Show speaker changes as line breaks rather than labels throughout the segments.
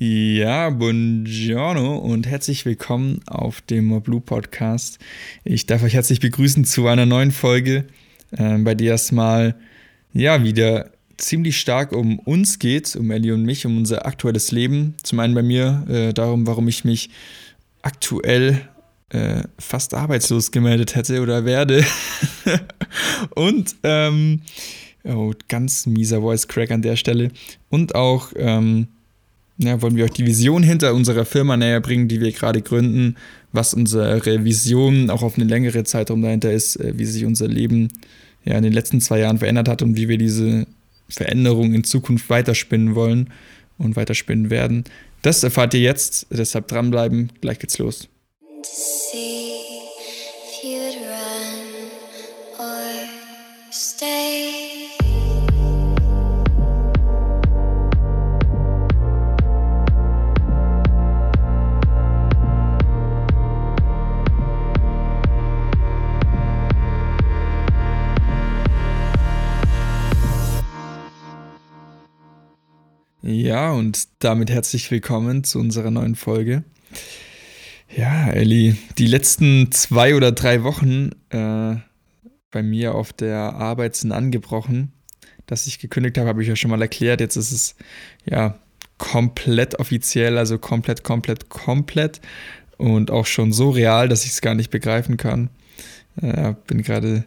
Ja, buongiorno und herzlich willkommen auf dem Blue Podcast. Ich darf euch herzlich begrüßen zu einer neuen Folge, äh, bei der es mal ja wieder ziemlich stark um uns geht, um Ellie und mich, um unser aktuelles Leben. Zum einen bei mir äh, darum, warum ich mich aktuell äh, fast arbeitslos gemeldet hätte oder werde. und ähm, oh, ganz mieser Voice Crack an der Stelle. Und auch ähm, ja, wollen wir euch die Vision hinter unserer Firma näher bringen, die wir gerade gründen, was unsere Vision auch auf eine längere Zeitraum dahinter ist, äh, wie sich unser Leben ja, in den letzten zwei Jahren verändert hat und wie wir diese Veränderung in Zukunft weiterspinnen wollen und weiterspinnen werden. Das erfahrt ihr jetzt, deshalb dranbleiben, gleich geht's los. Ja, und damit herzlich willkommen zu unserer neuen Folge. Ja, Elli, die letzten zwei oder drei Wochen äh, bei mir auf der Arbeit sind angebrochen. Dass ich gekündigt habe, habe ich ja schon mal erklärt. Jetzt ist es ja komplett offiziell, also komplett, komplett, komplett und auch schon so real, dass ich es gar nicht begreifen kann. Äh, bin gerade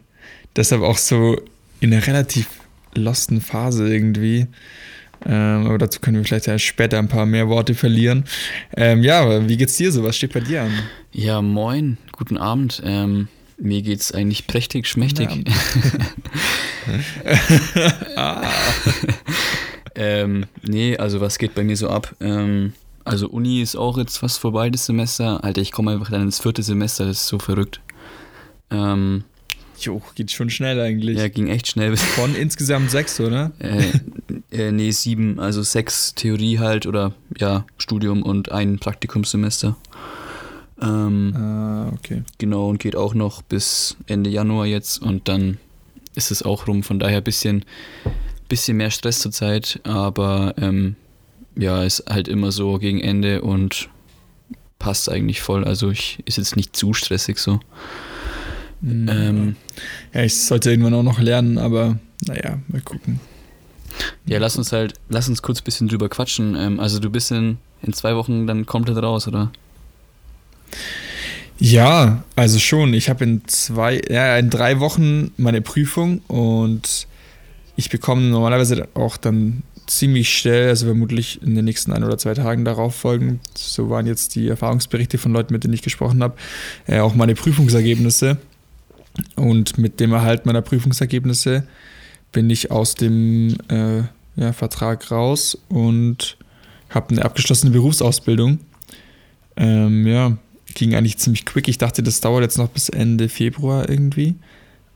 deshalb auch so in einer relativ losten Phase irgendwie. Ähm, aber dazu können wir vielleicht ja später ein paar mehr Worte verlieren. Ähm, ja, aber wie geht's dir so? Was steht bei dir an?
Ja, moin, guten Abend. Ähm, mir geht's eigentlich prächtig, schmächtig. ah. ähm, nee, also was geht bei mir so ab? Ähm, also Uni ist auch jetzt fast vorbei, das Semester. Alter, ich komme einfach dann ins vierte Semester, das ist so verrückt. Ähm,
Jo, geht schon schnell eigentlich.
Ja, ging echt schnell.
Von insgesamt sechs, oder?
Äh, äh, nee, sieben, also sechs Theorie halt oder ja, Studium und ein Praktikumssemester. Ähm,
ah, okay.
Genau, und geht auch noch bis Ende Januar jetzt und dann ist es auch rum. Von daher ein bisschen, bisschen mehr Stress zurzeit, aber ähm, ja, ist halt immer so gegen Ende und passt eigentlich voll. Also ich ist jetzt nicht zu stressig so.
Mhm. Ähm, ja, ich sollte irgendwann auch noch lernen, aber naja, mal gucken.
Ja, lass uns halt, lass uns kurz ein bisschen drüber quatschen. Ähm, also du bist in, in zwei Wochen dann komplett raus, oder?
Ja, also schon. Ich habe in zwei, ja, in drei Wochen meine Prüfung und ich bekomme normalerweise auch dann ziemlich schnell, also vermutlich in den nächsten ein oder zwei Tagen darauf folgen, so waren jetzt die Erfahrungsberichte von Leuten, mit denen ich gesprochen habe, äh, auch meine Prüfungsergebnisse. Und mit dem Erhalt meiner Prüfungsergebnisse bin ich aus dem äh, ja, Vertrag raus und habe eine abgeschlossene Berufsausbildung. Ähm, ja, ging eigentlich ziemlich quick. Ich dachte, das dauert jetzt noch bis Ende Februar irgendwie.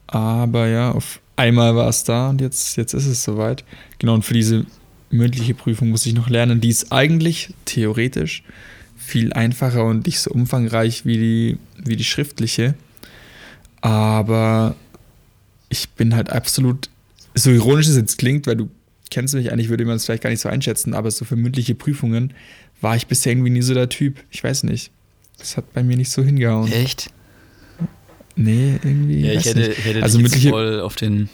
Aber ja, auf einmal war es da und jetzt, jetzt ist es soweit. Genau, und für diese mündliche Prüfung muss ich noch lernen. Die ist eigentlich theoretisch viel einfacher und nicht so umfangreich wie die, wie die schriftliche. Aber ich bin halt absolut, so ironisch es jetzt klingt, weil du kennst mich eigentlich, würde man es vielleicht gar nicht so einschätzen, aber so für mündliche Prüfungen war ich bisher irgendwie nie so der Typ. Ich weiß nicht. Das hat bei mir nicht so hingehauen.
Echt?
Nee, irgendwie.
Ja, ich hätte, ich hätte also mündliche voll auf, den,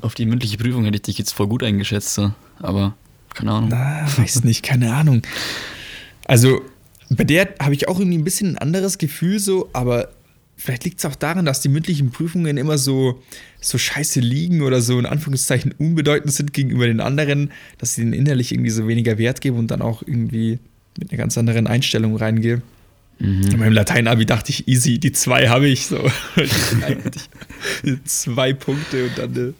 auf die mündliche Prüfung hätte ich dich jetzt voll gut eingeschätzt, so. aber keine Ahnung.
Na, weiß nicht, keine Ahnung. Also bei der habe ich auch irgendwie ein bisschen ein anderes Gefühl so, aber vielleicht liegt es auch daran, dass die mündlichen Prüfungen immer so, so scheiße liegen oder so in Anführungszeichen unbedeutend sind gegenüber den anderen, dass sie denen innerlich irgendwie so weniger Wert geben und dann auch irgendwie mit einer ganz anderen Einstellung reingehe. Mhm. In meinem Latein-Abi dachte ich, easy, die zwei habe ich so. zwei Punkte und dann eine,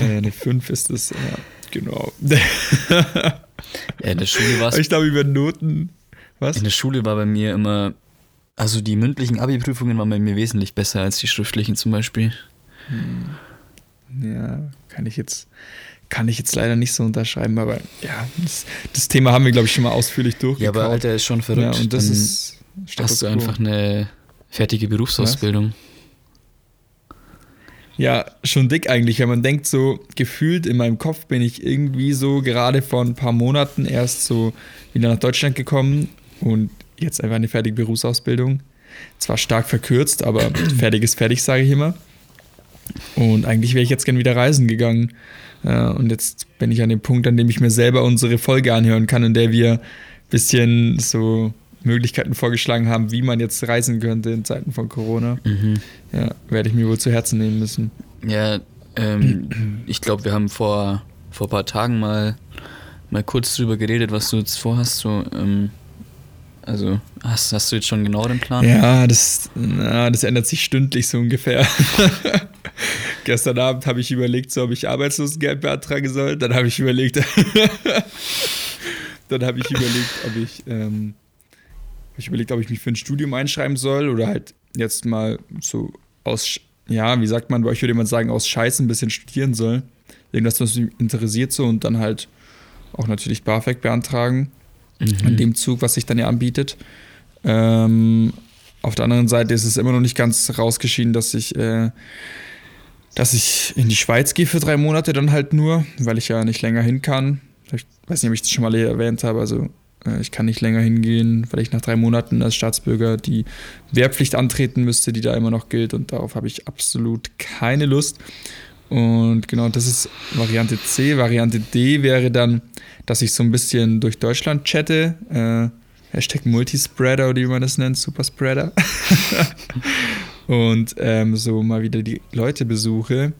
äh, eine fünf ist das, ja, genau.
ja, in der Schule war es.
Ich glaube, über Noten. Was?
In der Schule war bei mir immer also die mündlichen Abi-Prüfungen waren bei mir wesentlich besser als die schriftlichen zum Beispiel.
Hm. Ja, kann ich jetzt, kann ich jetzt leider nicht so unterschreiben, aber ja, das, das Thema haben wir, glaube ich, schon mal ausführlich durchgekaut. Ja, aber
Alter, ist schon verrückt.
Ja, und das Dann ist
hast du einfach eine fertige Berufsausbildung.
Was? Ja, schon dick eigentlich, wenn man denkt, so gefühlt in meinem Kopf bin ich irgendwie so gerade vor ein paar Monaten erst so wieder nach Deutschland gekommen und jetzt einfach eine fertige Berufsausbildung. Zwar stark verkürzt, aber fertig ist fertig, sage ich immer. Und eigentlich wäre ich jetzt gern wieder reisen gegangen. Und jetzt bin ich an dem Punkt, an dem ich mir selber unsere Folge anhören kann, in der wir ein bisschen so Möglichkeiten vorgeschlagen haben, wie man jetzt reisen könnte in Zeiten von Corona. Mhm. Ja, werde ich mir wohl zu Herzen nehmen müssen.
Ja, ähm, ich glaube, wir haben vor, vor ein paar Tagen mal, mal kurz drüber geredet, was du jetzt vorhast. So, ähm, also hast, hast du jetzt schon genau den Plan?
Ja, das, na, das ändert sich stündlich so ungefähr. Gestern Abend habe ich überlegt, so, ob ich Arbeitslosengeld beantragen soll. Dann habe ich überlegt, dann habe ich überlegt, ob ich ähm, ich überlegt, ob ich mich für ein Studium einschreiben soll oder halt jetzt mal so aus, ja, wie sagt man, bei euch würde man sagen, aus Scheiß ein bisschen studieren soll. Irgendwas, was mich interessiert so und dann halt auch natürlich BAföG beantragen. Mhm. In dem Zug, was sich dann ja anbietet. Ähm, auf der anderen Seite ist es immer noch nicht ganz rausgeschieden, dass ich, äh, dass ich in die Schweiz gehe für drei Monate dann halt nur, weil ich ja nicht länger hin kann. Ich weiß nicht, ob ich das schon mal erwähnt habe. Also äh, ich kann nicht länger hingehen, weil ich nach drei Monaten als Staatsbürger die Wehrpflicht antreten müsste, die da immer noch gilt. Und darauf habe ich absolut keine Lust. Und genau, das ist Variante C. Variante D wäre dann, dass ich so ein bisschen durch Deutschland chatte. Äh, Hashtag Multispreader oder wie man das nennt, Superspreader. und ähm, so mal wieder die Leute besuche,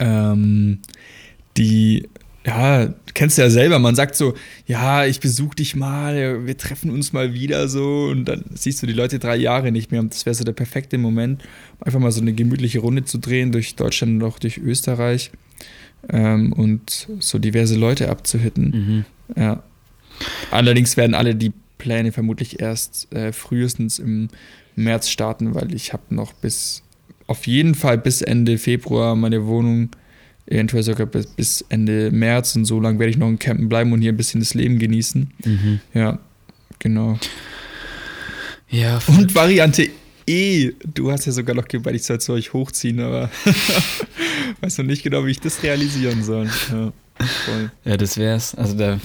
ähm, die ja, kennst du ja selber, man sagt so, ja, ich besuche dich mal, wir treffen uns mal wieder so und dann siehst du die Leute drei Jahre nicht mehr und das wäre so der perfekte Moment, einfach mal so eine gemütliche Runde zu drehen durch Deutschland und auch durch Österreich ähm, und so diverse Leute abzuhitten. Mhm. Ja. Allerdings werden alle die Pläne vermutlich erst äh, frühestens im März starten, weil ich habe noch bis, auf jeden Fall bis Ende Februar meine Wohnung eventuell sogar bis, bis Ende März und so lange werde ich noch in Campen bleiben und hier ein bisschen das Leben genießen. Mhm. Ja, genau. Ja, und Variante E, du hast ja sogar noch gemeint, ich soll es euch hochziehen, aber weiß noch nicht genau, wie ich das realisieren soll. Ja,
voll. ja das wär's. Also da,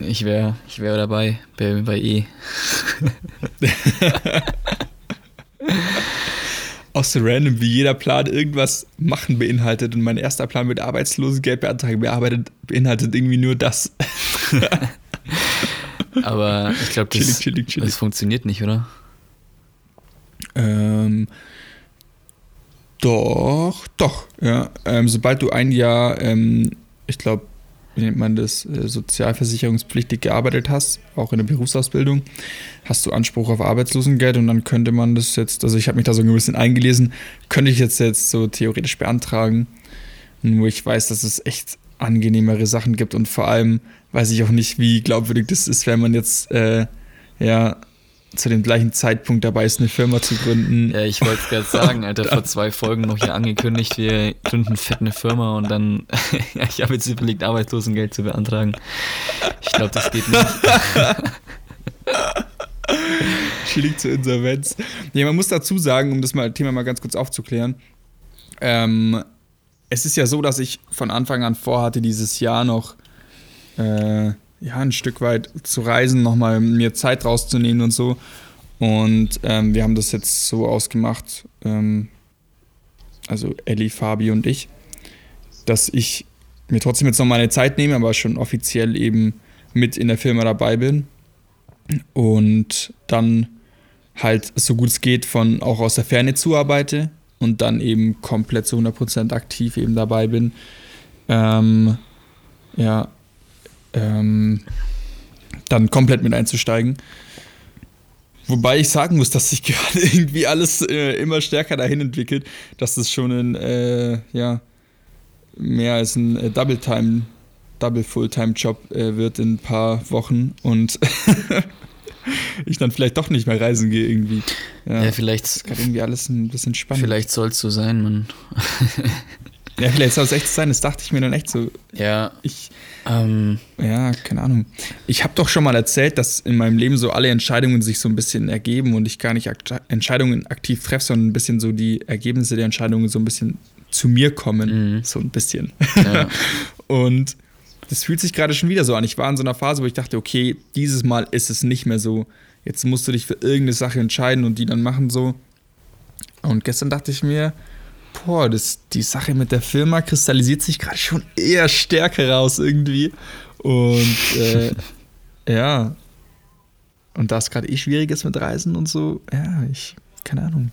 ich wäre ich wär dabei bei, bei E.
auch so random, wie jeder Plan irgendwas machen beinhaltet. Und mein erster Plan mit Arbeitslosengeld beantragen bearbeitet, beinhaltet irgendwie nur das.
Aber ich glaube, das, das funktioniert nicht, oder?
Ähm, doch, doch, ja. Ähm, sobald du ein Jahr, ähm, ich glaube, wie nennt man das, äh, sozialversicherungspflichtig gearbeitet hast, auch in der Berufsausbildung, hast du Anspruch auf Arbeitslosengeld und dann könnte man das jetzt, also ich habe mich da so ein bisschen eingelesen, könnte ich jetzt jetzt so theoretisch beantragen, nur ich weiß, dass es echt angenehmere Sachen gibt und vor allem weiß ich auch nicht, wie glaubwürdig das ist, wenn man jetzt äh, ja zu dem gleichen Zeitpunkt dabei ist, eine Firma zu gründen.
Ja, ich wollte es gerade sagen, Alter, vor zwei Folgen noch hier angekündigt, wir gründen fett eine Firma und dann, ja, ich habe jetzt überlegt, Arbeitslosengeld zu beantragen. Ich glaube, das geht nicht.
Schillig zur Insolvenz. Ja, man muss dazu sagen, um das mal, Thema mal ganz kurz aufzuklären, ähm, es ist ja so, dass ich von Anfang an vorhatte, dieses Jahr noch äh, ja, ein Stück weit zu reisen, nochmal mir Zeit rauszunehmen und so. Und ähm, wir haben das jetzt so ausgemacht, ähm, also Ellie, Fabi und ich, dass ich mir trotzdem jetzt noch meine Zeit nehme, aber schon offiziell eben mit in der Firma dabei bin. Und dann halt so gut es geht von auch aus der Ferne zuarbeite und dann eben komplett zu 100% aktiv eben dabei bin. Ähm, ja, ähm, dann komplett mit einzusteigen. Wobei ich sagen muss, dass sich gerade irgendwie alles äh, immer stärker dahin entwickelt, dass das schon ein, äh, ja, mehr als ein äh, Double-Time, Double-Full-Time-Job äh, wird in ein paar Wochen und ich dann vielleicht doch nicht mehr reisen gehe irgendwie.
Ja, ja vielleicht.
ist gerade irgendwie alles ein bisschen spannend.
Vielleicht soll es so sein, man.
ja, vielleicht soll es echt sein, das dachte ich mir dann echt so.
Ja.
Ich ähm, ja, keine Ahnung. Ich habe doch schon mal erzählt, dass in meinem Leben so alle Entscheidungen sich so ein bisschen ergeben und ich gar nicht Akt Entscheidungen aktiv treffe, sondern ein bisschen so die Ergebnisse der Entscheidungen so ein bisschen zu mir kommen,
Mhm.
so ein bisschen.
Ja.
Und das fühlt sich gerade schon wieder so an. Ich war in so einer Phase, wo ich dachte, okay, dieses Mal ist es nicht mehr so. Jetzt musst du dich für irgendeine Sache entscheiden und die dann machen so. Und gestern dachte ich mir, boah, das, die Sache mit der Firma kristallisiert sich gerade schon eher stärker raus irgendwie. Und äh, ja. Und da es gerade eh schwierig ist mit Reisen und so, ja, ich, keine Ahnung.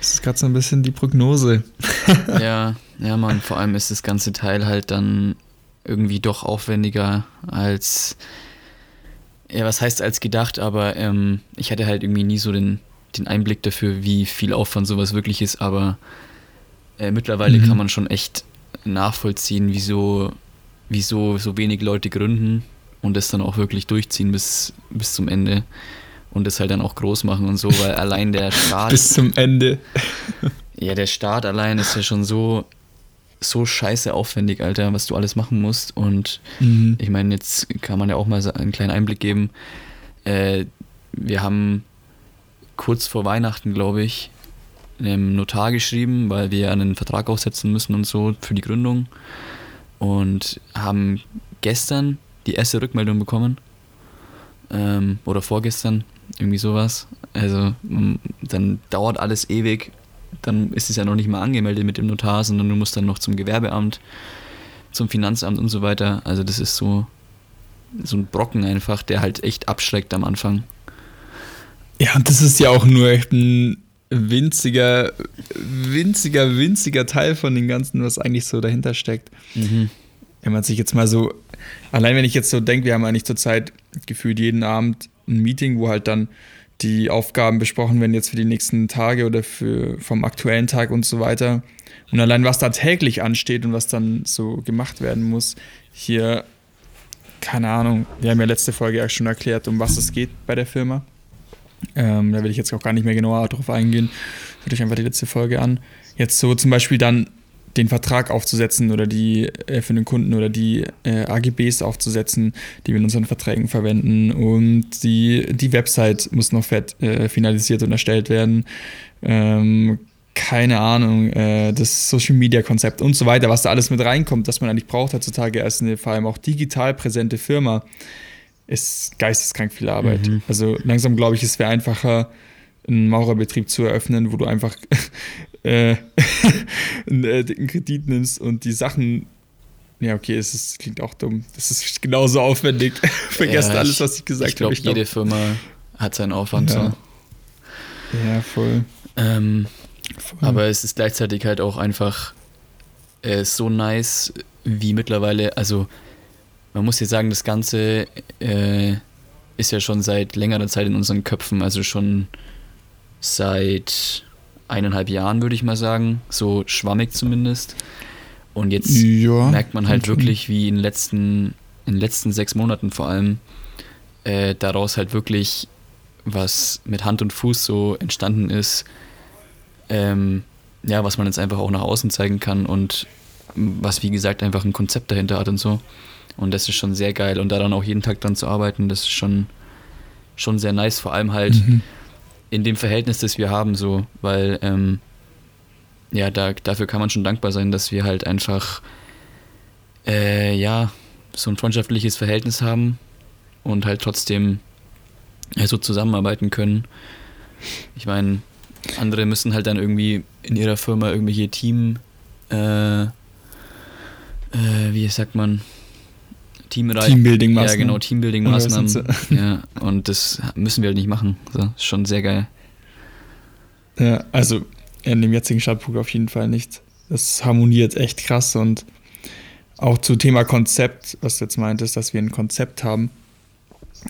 Das ist gerade so ein bisschen die Prognose.
ja, ja, Mann, vor allem ist das ganze Teil halt dann irgendwie doch aufwendiger als, ja, was heißt als gedacht, aber ähm, ich hatte halt irgendwie nie so den, den Einblick dafür, wie viel Aufwand sowas wirklich ist, aber äh, mittlerweile
Mhm.
kann man schon echt nachvollziehen, wieso, wieso so wenig Leute gründen und das dann auch wirklich durchziehen bis, bis zum Ende und das halt dann auch groß machen und so, weil allein der Start
Bis zum Ende.
ja, der Start allein ist ja schon so, so scheiße aufwendig, Alter, was du alles machen musst. Und
Mhm.
ich meine, jetzt kann man ja auch mal so einen kleinen Einblick geben. Äh, wir haben kurz vor Weihnachten, glaube ich, einem Notar geschrieben, weil wir einen Vertrag aufsetzen müssen und so für die Gründung. Und haben gestern die erste Rückmeldung bekommen. Ähm, oder vorgestern, irgendwie sowas. Also dann dauert alles ewig. Dann ist es ja noch nicht mal angemeldet mit dem Notar, sondern du musst dann noch zum Gewerbeamt, zum Finanzamt und so weiter. Also das ist so, so ein Brocken einfach, der halt echt abschreckt am Anfang.
Ja, und das ist ja auch nur echt ein winziger, winziger, winziger Teil von dem Ganzen, was eigentlich so dahinter steckt. Wenn man sich jetzt mal so, allein wenn ich jetzt so denke, wir haben eigentlich zurzeit gefühlt jeden Abend ein Meeting, wo halt dann die Aufgaben besprochen werden jetzt für die nächsten Tage oder für vom aktuellen Tag und so weiter. Und allein was da täglich ansteht und was dann so gemacht werden muss, hier, keine Ahnung, wir haben ja letzte Folge auch schon erklärt, um was es geht bei der Firma. Ähm, da will ich jetzt auch gar nicht mehr genauer drauf eingehen. Hört euch einfach die letzte Folge an. Jetzt so zum Beispiel dann den Vertrag aufzusetzen oder die äh, für den Kunden oder die äh, AGBs aufzusetzen, die wir in unseren Verträgen verwenden. Und die, die Website muss noch fett, äh, finalisiert und erstellt werden. Ähm, keine Ahnung, äh, das Social Media Konzept und so weiter, was da alles mit reinkommt, das man eigentlich braucht heutzutage als eine vor allem auch digital präsente Firma, ist geisteskrank viel Arbeit.
Mhm.
Also langsam glaube ich, es wäre einfacher, einen Maurerbetrieb zu eröffnen, wo du einfach äh, einen äh, dicken Kredit nimmst und die Sachen. Ja, okay, es ist, klingt auch dumm. Das ist genauso aufwendig. Vergesst
Ja,
alles, was ich gesagt
Ich glaube,
habe.
jede Firma hat seinen Aufwand.
Ja.
So.
Ja, voll.
Ähm,
voll.
Aber es ist gleichzeitig halt auch einfach äh, so nice, wie mittlerweile, also man muss jetzt sagen, das Ganze äh, ist ja schon seit längerer Zeit in unseren Köpfen, also schon seit eineinhalb Jahren, würde ich mal sagen, so schwammig zumindest. Und jetzt
ja,
merkt man halt wirklich, wie in den letzten, in den letzten sechs Monaten vor allem, äh, daraus halt wirklich was mit Hand und Fuß so entstanden ist, ähm, ja, was man jetzt einfach auch nach außen zeigen kann und was, wie gesagt, einfach ein Konzept dahinter hat und so. Und das ist schon sehr geil. Und daran auch jeden Tag dran zu arbeiten, das ist schon, schon sehr nice, vor allem halt
Mhm.
in dem Verhältnis, das wir haben, so, weil ähm, ja, da, dafür kann man schon dankbar sein, dass wir halt einfach äh, ja, so ein freundschaftliches Verhältnis haben und halt trotzdem ja, so zusammenarbeiten können. Ich meine, andere müssen halt dann irgendwie in ihrer Firma irgendwelche Team, äh, äh, wie sagt man, Teamrei
Teambuilding-Maßnahmen.
Ja, genau, Teambuilding-Maßnahmen. Ja, und das müssen wir halt nicht machen. So, ist schon sehr geil.
Ja, also in dem jetzigen Standpunkt auf jeden Fall nicht. Das harmoniert echt krass und auch zu Thema Konzept, was du jetzt meintest, dass wir ein Konzept haben.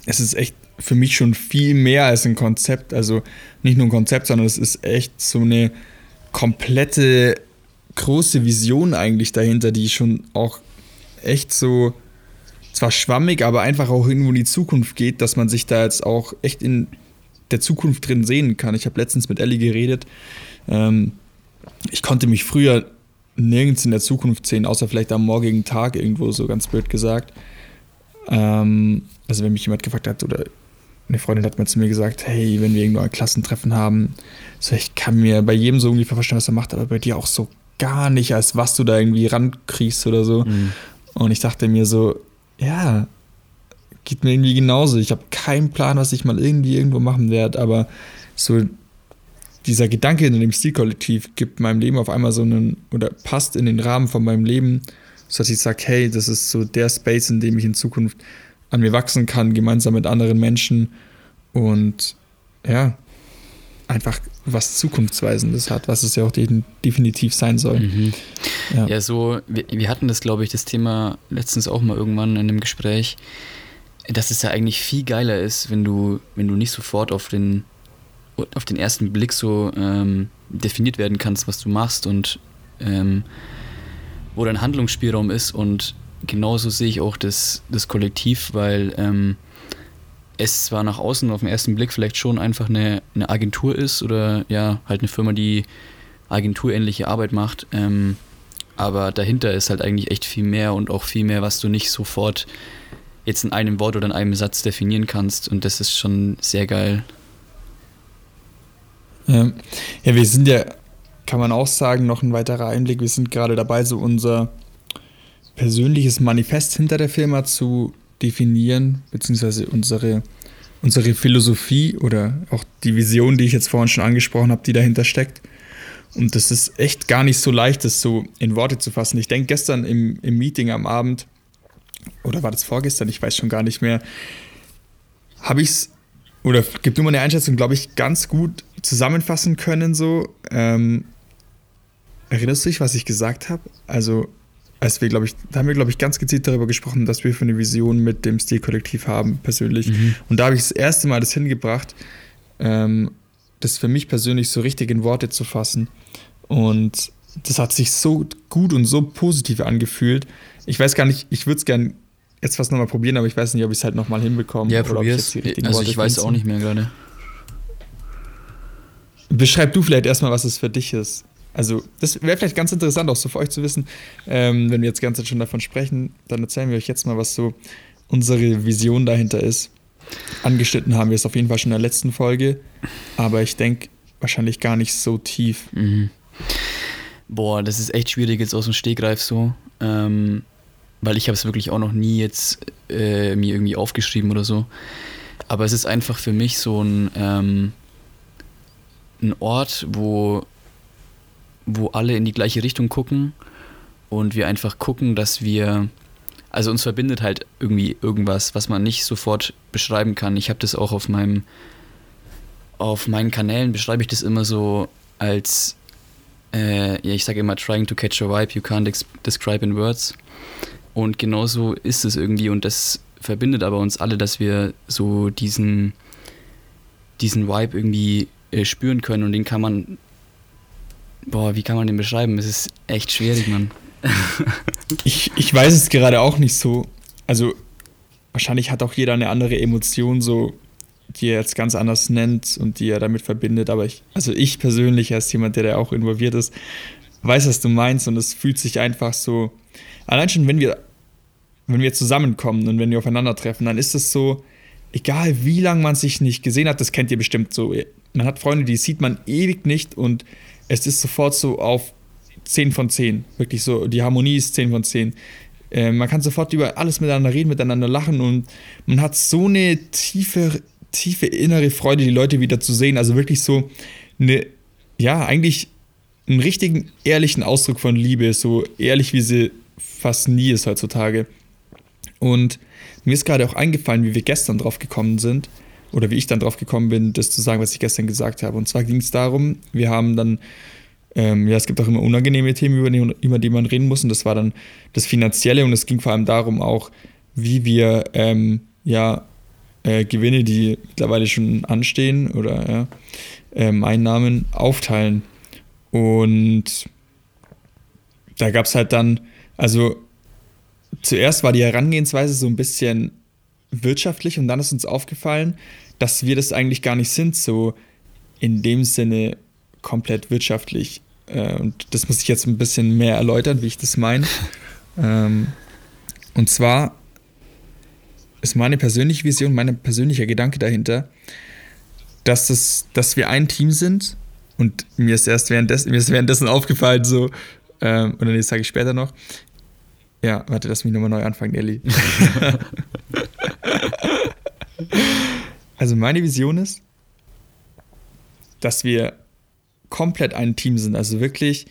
Es ist echt für mich schon viel mehr als ein Konzept. Also nicht nur ein Konzept, sondern es ist echt so eine komplette große Vision eigentlich dahinter, die schon auch echt so zwar schwammig, aber einfach auch irgendwo in die Zukunft geht, dass man sich da jetzt auch echt in der Zukunft drin sehen kann. Ich habe letztens mit Ellie geredet. Ähm, ich konnte mich früher nirgends in der Zukunft sehen, außer vielleicht am morgigen Tag irgendwo, so ganz blöd gesagt. Ähm, also wenn mich jemand gefragt hat oder eine Freundin hat mir zu mir gesagt, hey, wenn wir irgendwo ein Klassentreffen haben, so ich kann mir bei jedem so ungefähr vorstellen, was er macht, aber bei dir auch so gar nicht, als was du da irgendwie rankriegst oder so. Mhm. Und ich dachte mir so, ja, geht mir irgendwie genauso. Ich habe keinen Plan, was ich mal irgendwie irgendwo machen werde, aber so dieser Gedanke in dem Stilkollektiv gibt meinem Leben auf einmal so einen, oder passt in den Rahmen von meinem Leben, sodass ich sage, hey, das ist so der Space, in dem ich in Zukunft an mir wachsen kann, gemeinsam mit anderen Menschen und ja, einfach was Zukunftsweisendes hat, was es ja auch definitiv sein soll. Mhm.
Ja. ja. so, wir, wir hatten das, glaube ich, das Thema letztens auch mal irgendwann in einem Gespräch, dass es ja eigentlich viel geiler ist, wenn du, wenn du nicht sofort auf den, auf den ersten Blick so ähm, definiert werden kannst, was du machst und ähm, wo dein Handlungsspielraum ist. Und genauso sehe ich auch das, das Kollektiv, weil ähm, es zwar nach außen auf den ersten Blick vielleicht schon einfach eine, eine Agentur ist oder ja, halt eine Firma, die agenturähnliche Arbeit macht, ähm, aber dahinter ist halt eigentlich echt viel mehr und auch viel mehr, was du nicht sofort jetzt in einem Wort oder in einem Satz definieren kannst und das ist schon sehr geil.
Ja, ja wir sind ja, kann man auch sagen, noch ein weiterer Einblick, wir sind gerade dabei, so unser persönliches Manifest hinter der Firma zu definieren, beziehungsweise unsere, unsere Philosophie oder auch die Vision, die ich jetzt vorhin schon angesprochen habe, die dahinter steckt. Und das ist echt gar nicht so leicht, das so in Worte zu fassen. Ich denke, gestern im, im Meeting am Abend, oder war das vorgestern, ich weiß schon gar nicht mehr, habe ich es, oder gibt nur mal eine Einschätzung, glaube ich, ganz gut zusammenfassen können. So. Ähm, erinnerst du dich, was ich gesagt habe? Also als wir, glaube ich, da haben wir, glaube ich, ganz gezielt darüber gesprochen, dass wir für eine Vision mit dem Stilkollektiv haben, persönlich. Mhm. Und da habe ich das erste Mal das hingebracht, ähm, das für mich persönlich so richtig in Worte zu fassen. Und das hat sich so gut und so positiv angefühlt. Ich weiß gar nicht, ich würde es gerne jetzt fast nochmal probieren, aber ich weiß nicht, ob ich es halt nochmal hinbekomme.
Ja, probier's. Also ich weiß auch nicht mehr gerade.
Beschreib du vielleicht erstmal, was es für dich ist. Also, das wäre vielleicht ganz interessant auch so für euch zu wissen, ähm, wenn wir jetzt die ganze Zeit schon davon sprechen, dann erzählen wir euch jetzt mal, was so unsere Vision dahinter ist. Angeschnitten haben wir es auf jeden Fall schon in der letzten Folge, aber ich denke wahrscheinlich gar nicht so tief. Mhm.
Boah, das ist echt schwierig jetzt aus dem Stegreif so, ähm, weil ich habe es wirklich auch noch nie jetzt äh, mir irgendwie aufgeschrieben oder so. Aber es ist einfach für mich so ein, ähm, ein Ort, wo wo alle in die gleiche Richtung gucken und wir einfach gucken, dass wir, also uns verbindet halt irgendwie irgendwas, was man nicht sofort beschreiben kann. Ich habe das auch auf meinem, auf meinen Kanälen beschreibe ich das immer so als, äh, ja, ich sage immer, trying to catch a vibe, you can't describe in words. Und genauso ist es irgendwie und das verbindet aber uns alle, dass wir so diesen, diesen Vibe irgendwie äh, spüren können und den kann man Boah, wie kann man den beschreiben? Es ist echt schwierig, Mann.
ich, ich weiß es gerade auch nicht so. Also, wahrscheinlich hat auch jeder eine andere Emotion, so, die er jetzt ganz anders nennt und die er damit verbindet. Aber ich, also ich persönlich, als jemand, der da auch involviert ist, weiß, was du meinst und es fühlt sich einfach so. Allein schon, wenn wir, wenn wir zusammenkommen und wenn wir aufeinandertreffen, dann ist es so, egal wie lange man sich nicht gesehen hat, das kennt ihr bestimmt so. Man hat Freunde, die sieht man ewig nicht und es ist sofort so auf 10 von 10. Wirklich so, die Harmonie ist 10 von 10. Äh, man kann sofort über alles miteinander reden, miteinander lachen und man hat so eine tiefe, tiefe innere Freude, die Leute wieder zu sehen. Also wirklich so eine, ja, eigentlich einen richtigen, ehrlichen Ausdruck von Liebe, so ehrlich wie sie fast nie ist heutzutage. Und mir ist gerade auch eingefallen, wie wir gestern drauf gekommen sind oder wie ich dann drauf gekommen bin, das zu sagen, was ich gestern gesagt habe. Und zwar ging es darum, wir haben dann, ähm, ja, es gibt auch immer unangenehme Themen, über die, über die man reden muss. Und das war dann das Finanzielle und es ging vor allem darum auch, wie wir ähm, ja, äh, Gewinne, die mittlerweile schon anstehen oder ja, ähm, Einnahmen aufteilen. Und da gab es halt dann, also zuerst war die Herangehensweise so ein bisschen wirtschaftlich und dann ist uns aufgefallen, dass wir das eigentlich gar nicht sind, so in dem Sinne komplett wirtschaftlich. Äh, und das muss ich jetzt ein bisschen mehr erläutern, wie ich das meine. ähm, und zwar ist meine persönliche Vision, mein persönlicher Gedanke dahinter, dass, es, dass wir ein Team sind und mir ist erst währenddessen, mir ist währenddessen aufgefallen, so, ähm, oder nee, das sage ich später noch. Ja, warte, lass mich nochmal neu anfangen, Ellie. also meine Vision ist, dass wir komplett ein Team sind. Also wirklich,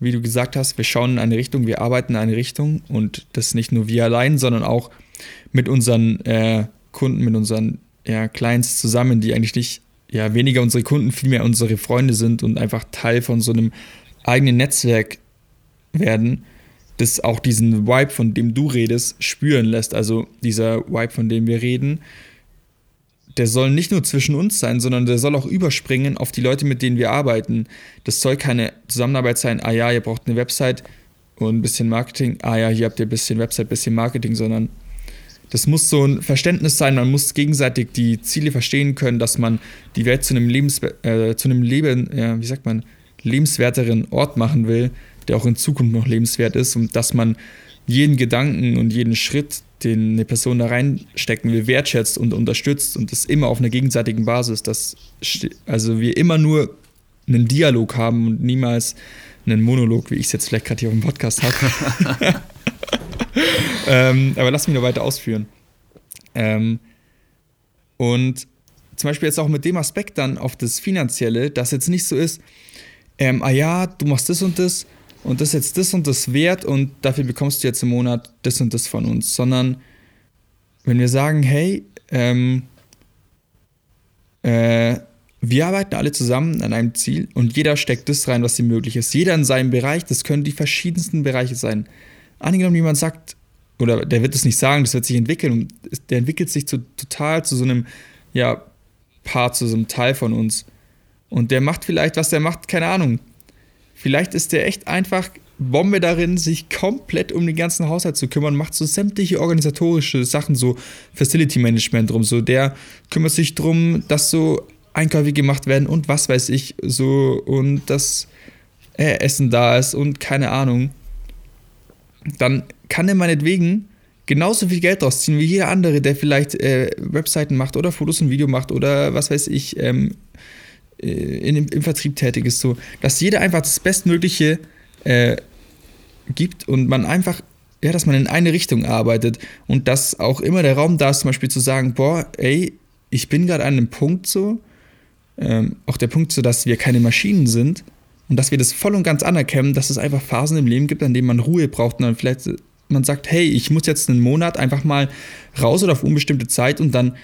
wie du gesagt hast, wir schauen in eine Richtung, wir arbeiten in eine Richtung und das nicht nur wir allein, sondern auch mit unseren äh, Kunden, mit unseren ja, Clients zusammen, die eigentlich nicht ja, weniger unsere Kunden, vielmehr unsere Freunde sind und einfach Teil von so einem eigenen Netzwerk werden, das auch diesen Vibe, von dem du redest, spüren lässt. Also dieser Vibe, von dem wir reden, der soll nicht nur zwischen uns sein, sondern der soll auch überspringen auf die Leute, mit denen wir arbeiten. Das soll keine Zusammenarbeit sein, ah ja, ihr braucht eine Website und ein bisschen Marketing, ah ja, hier habt ihr ein bisschen Website, ein bisschen Marketing, sondern das muss so ein Verständnis sein, man muss gegenseitig die Ziele verstehen können, dass man die Welt zu einem, Lebens äh, zu einem Leben, ja, wie sagt man, lebenswerteren Ort machen will, der auch in Zukunft noch lebenswert ist und dass man jeden Gedanken und jeden Schritt, den eine Person da reinstecken will, wertschätzt und unterstützt und das immer auf einer gegenseitigen Basis, dass also wir immer nur einen Dialog haben und niemals einen Monolog, wie ich es jetzt vielleicht gerade hier auf dem Podcast habe. ähm, aber lass mich noch weiter ausführen. Ähm, und zum Beispiel jetzt auch mit dem Aspekt dann auf das Finanzielle, dass jetzt nicht so ist, ähm, ah ja, du machst das und das und das ist jetzt das und das wert und dafür bekommst du jetzt im Monat das und das von uns, sondern wenn wir sagen, hey, ähm, äh, wir arbeiten alle zusammen an einem Ziel und jeder steckt das rein, was ihm möglich ist. Jeder in seinem Bereich, das können die verschiedensten Bereiche sein. Angenommen, jemand sagt, oder der wird es nicht sagen, das wird sich entwickeln und der entwickelt sich zu, total zu so einem, ja, Part, zu so einem Teil von uns. Und der macht vielleicht, was der macht, keine Ahnung. Vielleicht ist der echt einfach Bombe darin, sich komplett um den ganzen Haushalt zu kümmern, macht so sämtliche organisatorische Sachen, so Facility Management drum. So, der kümmert sich drum, dass so Einkäufe gemacht werden und was weiß ich, so und dass äh, Essen da ist und keine Ahnung dann kann er meinetwegen genauso viel Geld draus ziehen wie jeder andere, der vielleicht äh, Webseiten macht oder Fotos und Video macht oder was weiß ich, ähm, äh, in, im Vertrieb tätig ist. So, dass jeder einfach das Bestmögliche äh, gibt und man einfach, ja, dass man in eine Richtung arbeitet und dass auch immer der Raum da ist, zum Beispiel zu sagen, boah, ey, ich bin gerade an einem Punkt so, ähm, auch der Punkt so, dass wir keine Maschinen sind, und dass wir das voll und ganz anerkennen, dass es einfach Phasen im Leben gibt, an denen man Ruhe braucht und dann vielleicht man sagt, hey, ich muss jetzt einen Monat einfach mal raus oder auf unbestimmte Zeit und dann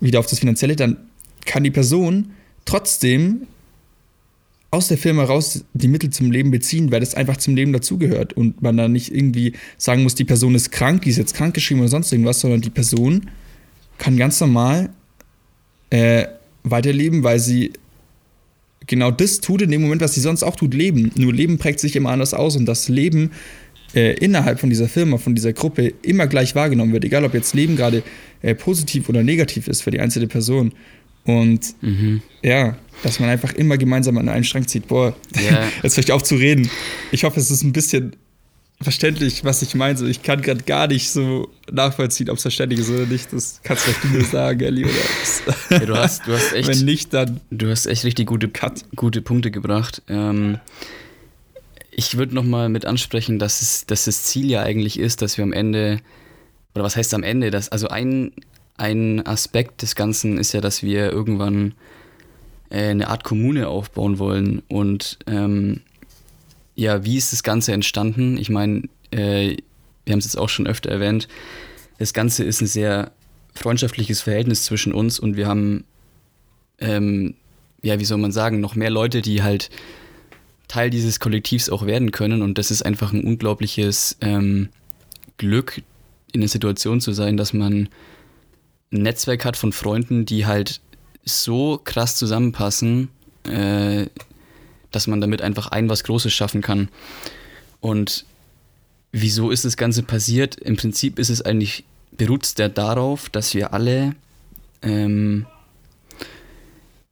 wieder auf das Finanzielle, dann kann die Person trotzdem aus der Firma raus die Mittel zum Leben beziehen, weil das einfach zum Leben dazugehört und man dann nicht irgendwie sagen muss, die Person ist krank, die ist jetzt krankgeschrieben oder sonst irgendwas, sondern die Person kann ganz normal äh, weiterleben, weil sie genau das tut in dem Moment, was sie sonst auch tut, Leben. Nur Leben prägt sich immer anders aus und das Leben äh, innerhalb von dieser Firma, von dieser Gruppe immer gleich wahrgenommen wird, egal ob jetzt Leben gerade äh, positiv oder negativ ist für die einzelne Person. Und mhm. ja, dass man einfach immer gemeinsam an einen Strang zieht. Boah, yeah. jetzt vielleicht auf zu reden. Ich hoffe, es ist ein bisschen verständlich, was ich meine. Ich kann gerade gar nicht so nachvollziehen, ob es verständlich ist oder nicht. Das kannst vielleicht du mir sagen, Ellie. Oder
ja, du, hast, du hast echt,
Wenn nicht, dann.
Du hast echt richtig gute, Cut. gute Punkte gebracht. Ähm, ich würde nochmal mit ansprechen, dass, es, dass das Ziel ja eigentlich ist, dass wir am Ende, oder was heißt am Ende, dass, also ein, ein Aspekt des Ganzen ist ja, dass wir irgendwann äh, eine Art Kommune aufbauen wollen und ähm, ja, wie ist das Ganze entstanden? Ich meine, äh, wir haben es jetzt auch schon öfter erwähnt. Das Ganze ist ein sehr freundschaftliches Verhältnis zwischen uns und wir haben, ähm, ja, wie soll man sagen, noch mehr Leute, die halt Teil dieses Kollektivs auch werden können. Und das ist einfach ein unglaubliches ähm, Glück, in der Situation zu sein, dass man Netzwerk hat von Freunden, die halt so krass zusammenpassen, äh, dass man damit einfach ein was Großes schaffen kann. Und wieso ist das Ganze passiert? Im Prinzip ist es eigentlich, beruht es ja darauf, dass wir alle ähm,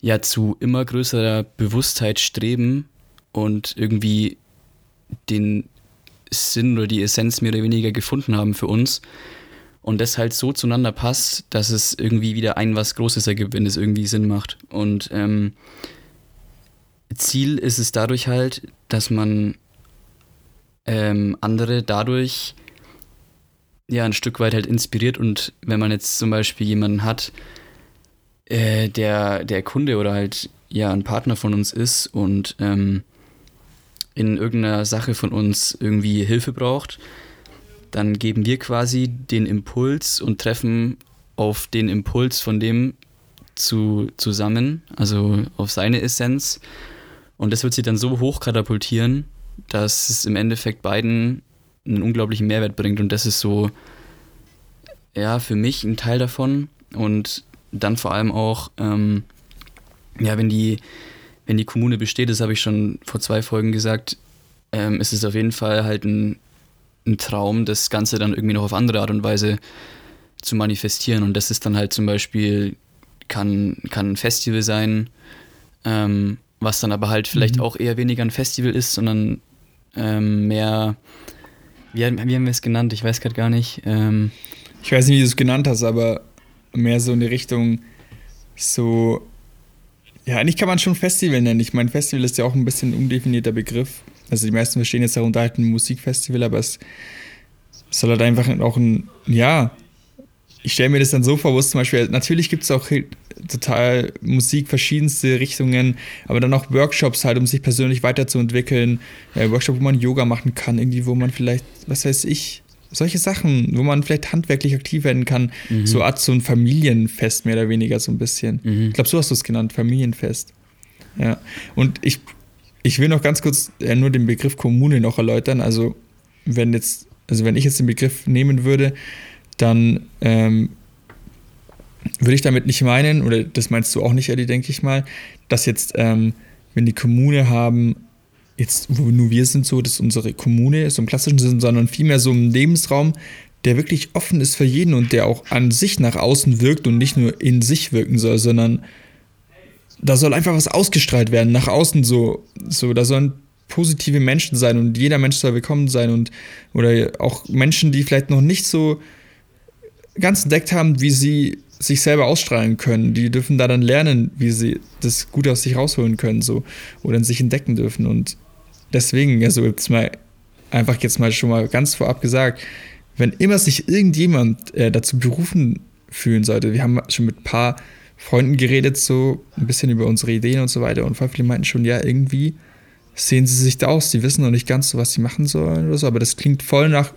ja zu immer größerer Bewusstheit streben und irgendwie den Sinn oder die Essenz mehr oder weniger gefunden haben für uns und das halt so zueinander passt, dass es irgendwie wieder ein was Großes ergibt, wenn es irgendwie Sinn macht. Und ähm, Ziel ist es dadurch halt, dass man ähm, andere dadurch ja ein Stück weit halt inspiriert und wenn man jetzt zum Beispiel jemanden hat, äh, der der Kunde oder halt ja ein Partner von uns ist und ähm, in irgendeiner Sache von uns irgendwie Hilfe braucht, dann geben wir quasi den Impuls und treffen auf den Impuls von dem zu, zusammen, also auf seine Essenz. Und das wird sie dann so hoch katapultieren, dass es im Endeffekt beiden einen unglaublichen Mehrwert bringt. Und das ist so, ja, für mich ein Teil davon. Und dann vor allem auch, ähm, ja, wenn die, wenn die Kommune besteht, das habe ich schon vor zwei Folgen gesagt, ähm, ist es auf jeden Fall halt ein, ein Traum, das Ganze dann irgendwie noch auf andere Art und Weise zu manifestieren. Und das ist dann halt zum Beispiel, kann, kann ein Festival sein, ähm, was dann aber halt vielleicht mhm. auch eher weniger ein Festival ist, sondern ähm, mehr, wie, wie haben wir es genannt? Ich weiß gerade gar nicht. Ähm,
ich weiß nicht, wie du es genannt hast, aber mehr so in die Richtung so, ja, eigentlich kann man schon Festival nennen. Ich meine, Festival ist ja auch ein bisschen ein undefinierter Begriff. Also die meisten verstehen jetzt darunter halt ein Musikfestival, aber es soll halt einfach auch ein, ja, ich stelle mir das dann so vor, wo es zum Beispiel, natürlich gibt es auch total Musik, verschiedenste Richtungen, aber dann auch Workshops halt, um sich persönlich weiterzuentwickeln. Äh, Workshop, wo man Yoga machen kann, irgendwie, wo man vielleicht, was weiß ich, solche Sachen, wo man vielleicht handwerklich aktiv werden kann. Mhm. So Art so ein Familienfest, mehr oder weniger so ein bisschen. Mhm. Ich glaube, so hast du es genannt, Familienfest. Ja. Und ich, ich will noch ganz kurz äh, nur den Begriff Kommune noch erläutern. Also, wenn jetzt, also wenn ich jetzt den Begriff nehmen würde, dann ähm, würde ich damit nicht meinen, oder das meinst du auch nicht, Eddie, denke ich mal, dass jetzt, ähm, wenn die Kommune haben, jetzt, wo nur wir sind, so, dass unsere Kommune ist, im klassischen Sinn, sondern vielmehr so ein Lebensraum, der wirklich offen ist für jeden und der auch an sich nach außen wirkt und nicht nur in sich wirken soll, sondern da soll einfach was ausgestrahlt werden, nach außen so, so, da sollen positive Menschen sein und jeder Mensch soll willkommen sein und oder auch Menschen, die vielleicht noch nicht so ganz entdeckt haben, wie sie sich selber ausstrahlen können. Die dürfen da dann lernen, wie sie das gut aus sich rausholen können, so oder sich entdecken dürfen. Und deswegen, also jetzt mal einfach jetzt mal schon mal ganz vorab gesagt, wenn immer sich irgendjemand äh, dazu berufen fühlen sollte, wir haben schon mit ein paar Freunden geredet, so ein bisschen über unsere Ideen und so weiter, und voll viele meinten schon, ja, irgendwie sehen sie sich da aus, die wissen noch nicht ganz so, was sie machen sollen oder so, aber das klingt voll nach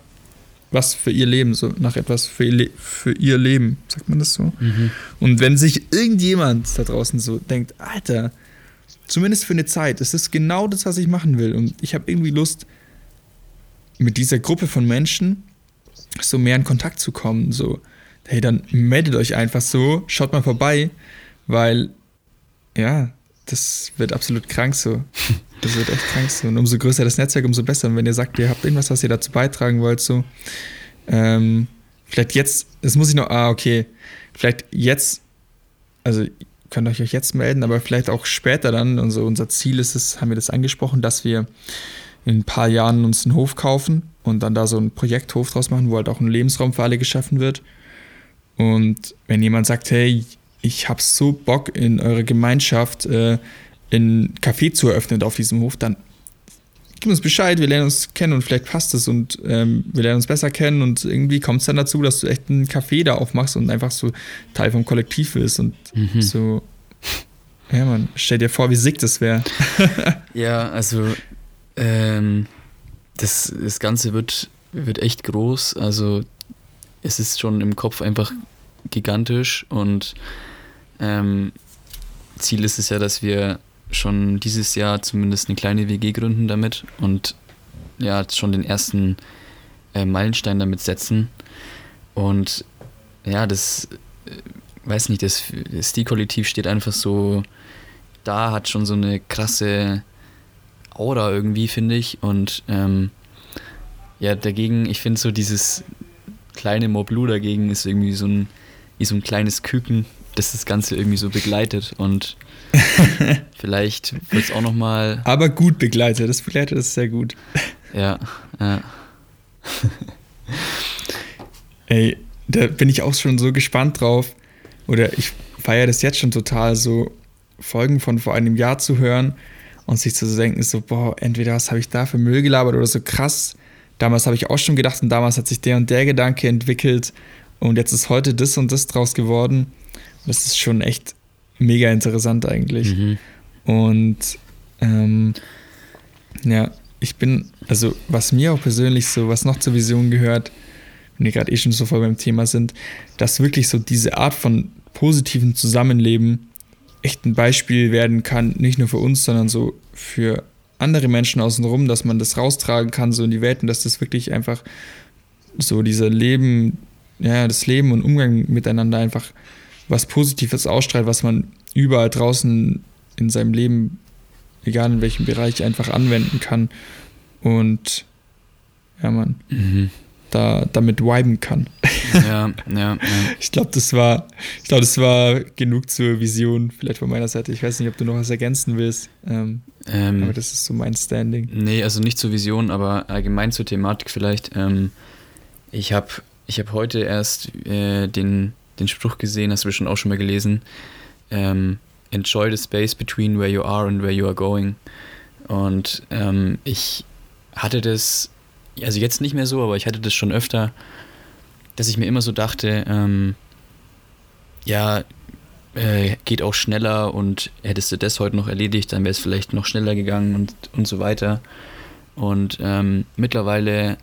was für ihr Leben, so nach etwas für ihr, Le für ihr Leben, sagt man das so? Mhm. Und wenn sich irgendjemand da draußen so denkt, Alter, zumindest für eine Zeit, es ist genau das, was ich machen will. Und ich habe irgendwie Lust, mit dieser Gruppe von Menschen so mehr in Kontakt zu kommen, so, hey, dann meldet euch einfach so, schaut mal vorbei, weil, ja, das wird absolut krank so. Das wird echt krank so. Und umso größer das Netzwerk, umso besser. Und wenn ihr sagt, ihr habt irgendwas, was ihr dazu beitragen wollt, so, ähm, vielleicht jetzt, das muss ich noch, ah, okay, vielleicht jetzt, also könnt ihr euch jetzt melden, aber vielleicht auch später dann. Also unser Ziel ist es, haben wir das angesprochen, dass wir in ein paar Jahren uns einen Hof kaufen und dann da so ein Projekthof draus machen, wo halt auch ein Lebensraum für alle geschaffen wird. Und wenn jemand sagt, hey, ich habe so Bock in eure Gemeinschaft äh, ein Café zu eröffnen auf diesem Hof, dann gib uns Bescheid, wir lernen uns kennen und vielleicht passt es und ähm, wir lernen uns besser kennen und irgendwie kommt es dann dazu, dass du echt ein Café da aufmachst und einfach so Teil vom Kollektiv bist und mhm. so. Ja, man, stell dir vor, wie sick das wäre.
ja, also ähm, das, das Ganze wird, wird echt groß. Also es ist schon im Kopf einfach gigantisch und ähm, Ziel ist es ja, dass wir schon dieses Jahr zumindest eine kleine WG gründen damit und ja, schon den ersten äh, Meilenstein damit setzen. Und ja, das, äh, weiß nicht, das Stilkollektiv steht einfach so da, hat schon so eine krasse Aura irgendwie, finde ich. Und ähm, ja, dagegen, ich finde so dieses kleine Moblu dagegen ist irgendwie so ein, wie so ein kleines Küken, das das Ganze irgendwie so begleitet und vielleicht wird es auch nochmal.
Aber gut begleitet, das begleitet ist sehr gut.
Ja, ja.
Ey, da bin ich auch schon so gespannt drauf. Oder ich feiere das jetzt schon total, so Folgen von vor einem Jahr zu hören und sich zu denken, so, boah, entweder was habe ich da für Müll gelabert oder so krass damals habe ich auch schon gedacht und damals hat sich der und der Gedanke entwickelt und jetzt ist heute das und das draus geworden. Das ist schon echt mega interessant eigentlich. Mhm. Und ähm, ja, ich bin, also was mir auch persönlich so, was noch zur Vision gehört, wenn wir gerade eh schon so voll beim Thema sind, dass wirklich so diese Art von positiven Zusammenleben echt ein Beispiel werden kann, nicht nur für uns, sondern so für andere Menschen außenrum, dass man das raustragen kann, so in die Welt und dass das wirklich einfach so dieser Leben, ja, das Leben und Umgang miteinander einfach was Positives ausstrahlt, was man überall draußen in seinem Leben, egal in welchem Bereich, einfach anwenden kann und ja, man mhm. Da damit viben kann.
Ja, ja, ja.
Ich glaube, das war, ich glaube, das war genug zur Vision, vielleicht von meiner Seite. Ich weiß nicht, ob du noch was ergänzen willst. Ähm, ähm, aber das ist so mein Standing.
Nee, also nicht zur Vision, aber allgemein zur Thematik vielleicht. Ähm, ich habe ich hab heute erst äh, den, den Spruch gesehen, hast du schon auch schon mal gelesen. Ähm, Enjoy the space between where you are and where you are going. Und ähm, ich hatte das, also jetzt nicht mehr so, aber ich hatte das schon öfter, dass ich mir immer so dachte, ähm, ja, äh, geht auch schneller und hättest du das heute noch erledigt, dann wäre es vielleicht noch schneller gegangen und, und so weiter. Und ähm, mittlerweile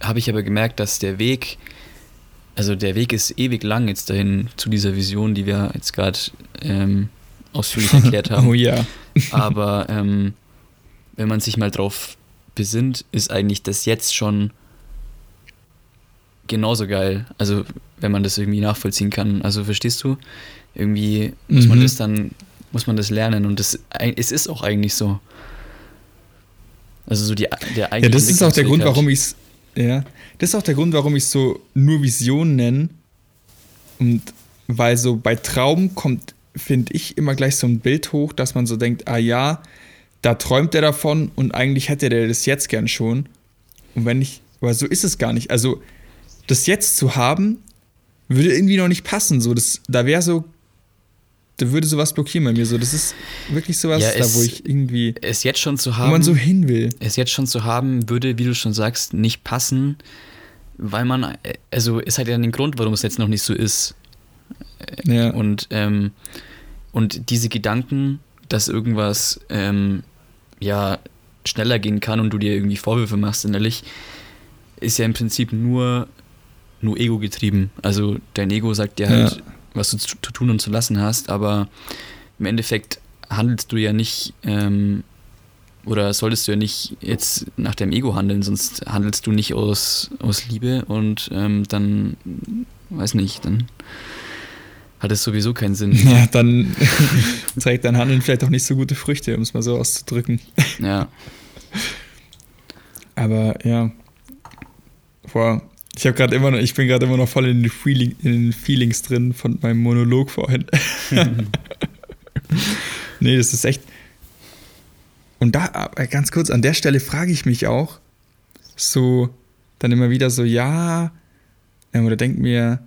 habe ich aber gemerkt, dass der Weg, also der Weg ist ewig lang jetzt dahin zu dieser Vision, die wir jetzt gerade ähm, ausführlich erklärt haben.
oh ja.
aber ähm, wenn man sich mal drauf besinnt, ist eigentlich das jetzt schon genauso geil. Also, wenn man das irgendwie nachvollziehen kann. Also, verstehst du? Irgendwie muss mhm. man das dann, muss man das lernen und das, es ist auch eigentlich so. Also, so die, der
eigene. Ja, das ist auch der Grund, warum ich es, ja, das ist auch der Grund, warum ich es so nur Vision nenne. Und weil so bei Traum kommt, finde ich, immer gleich so ein Bild hoch, dass man so denkt, ah ja, da träumt er davon und eigentlich hätte der das jetzt gern schon. Und wenn ich, aber so ist es gar nicht. Also, das jetzt zu haben, würde irgendwie noch nicht passen. So, das, da wäre so, da würde sowas blockieren bei mir. So, das ist wirklich sowas, ja, es, da wo ich irgendwie.
Es jetzt schon zu haben. Wo
man so hin will.
Es jetzt schon zu haben, würde, wie du schon sagst, nicht passen, weil man, also es hat ja einen Grund, warum es jetzt noch nicht so ist. Ja. Und, ähm, und diese Gedanken, dass irgendwas ähm, ja schneller gehen kann und du dir irgendwie Vorwürfe machst innerlich, ist ja im Prinzip nur nur Ego getrieben. Also dein Ego sagt dir halt, ja. was du zu, zu, tun und zu lassen hast, aber im Endeffekt handelst du ja nicht ähm, oder solltest du ja nicht jetzt nach deinem Ego handeln, sonst handelst du nicht aus, aus Liebe und ähm, dann, weiß nicht, dann hat es sowieso keinen Sinn.
Ja, dann zeigt dein Handeln vielleicht auch nicht so gute Früchte, um es mal so auszudrücken.
Ja.
Aber ja, vor ich habe gerade immer noch, ich bin gerade immer noch voll in den, Feeling, in den Feelings drin von meinem Monolog vorhin. nee, das ist echt. Und da, ganz kurz, an der Stelle frage ich mich auch, so, dann immer wieder so, ja, ähm, oder denk mir,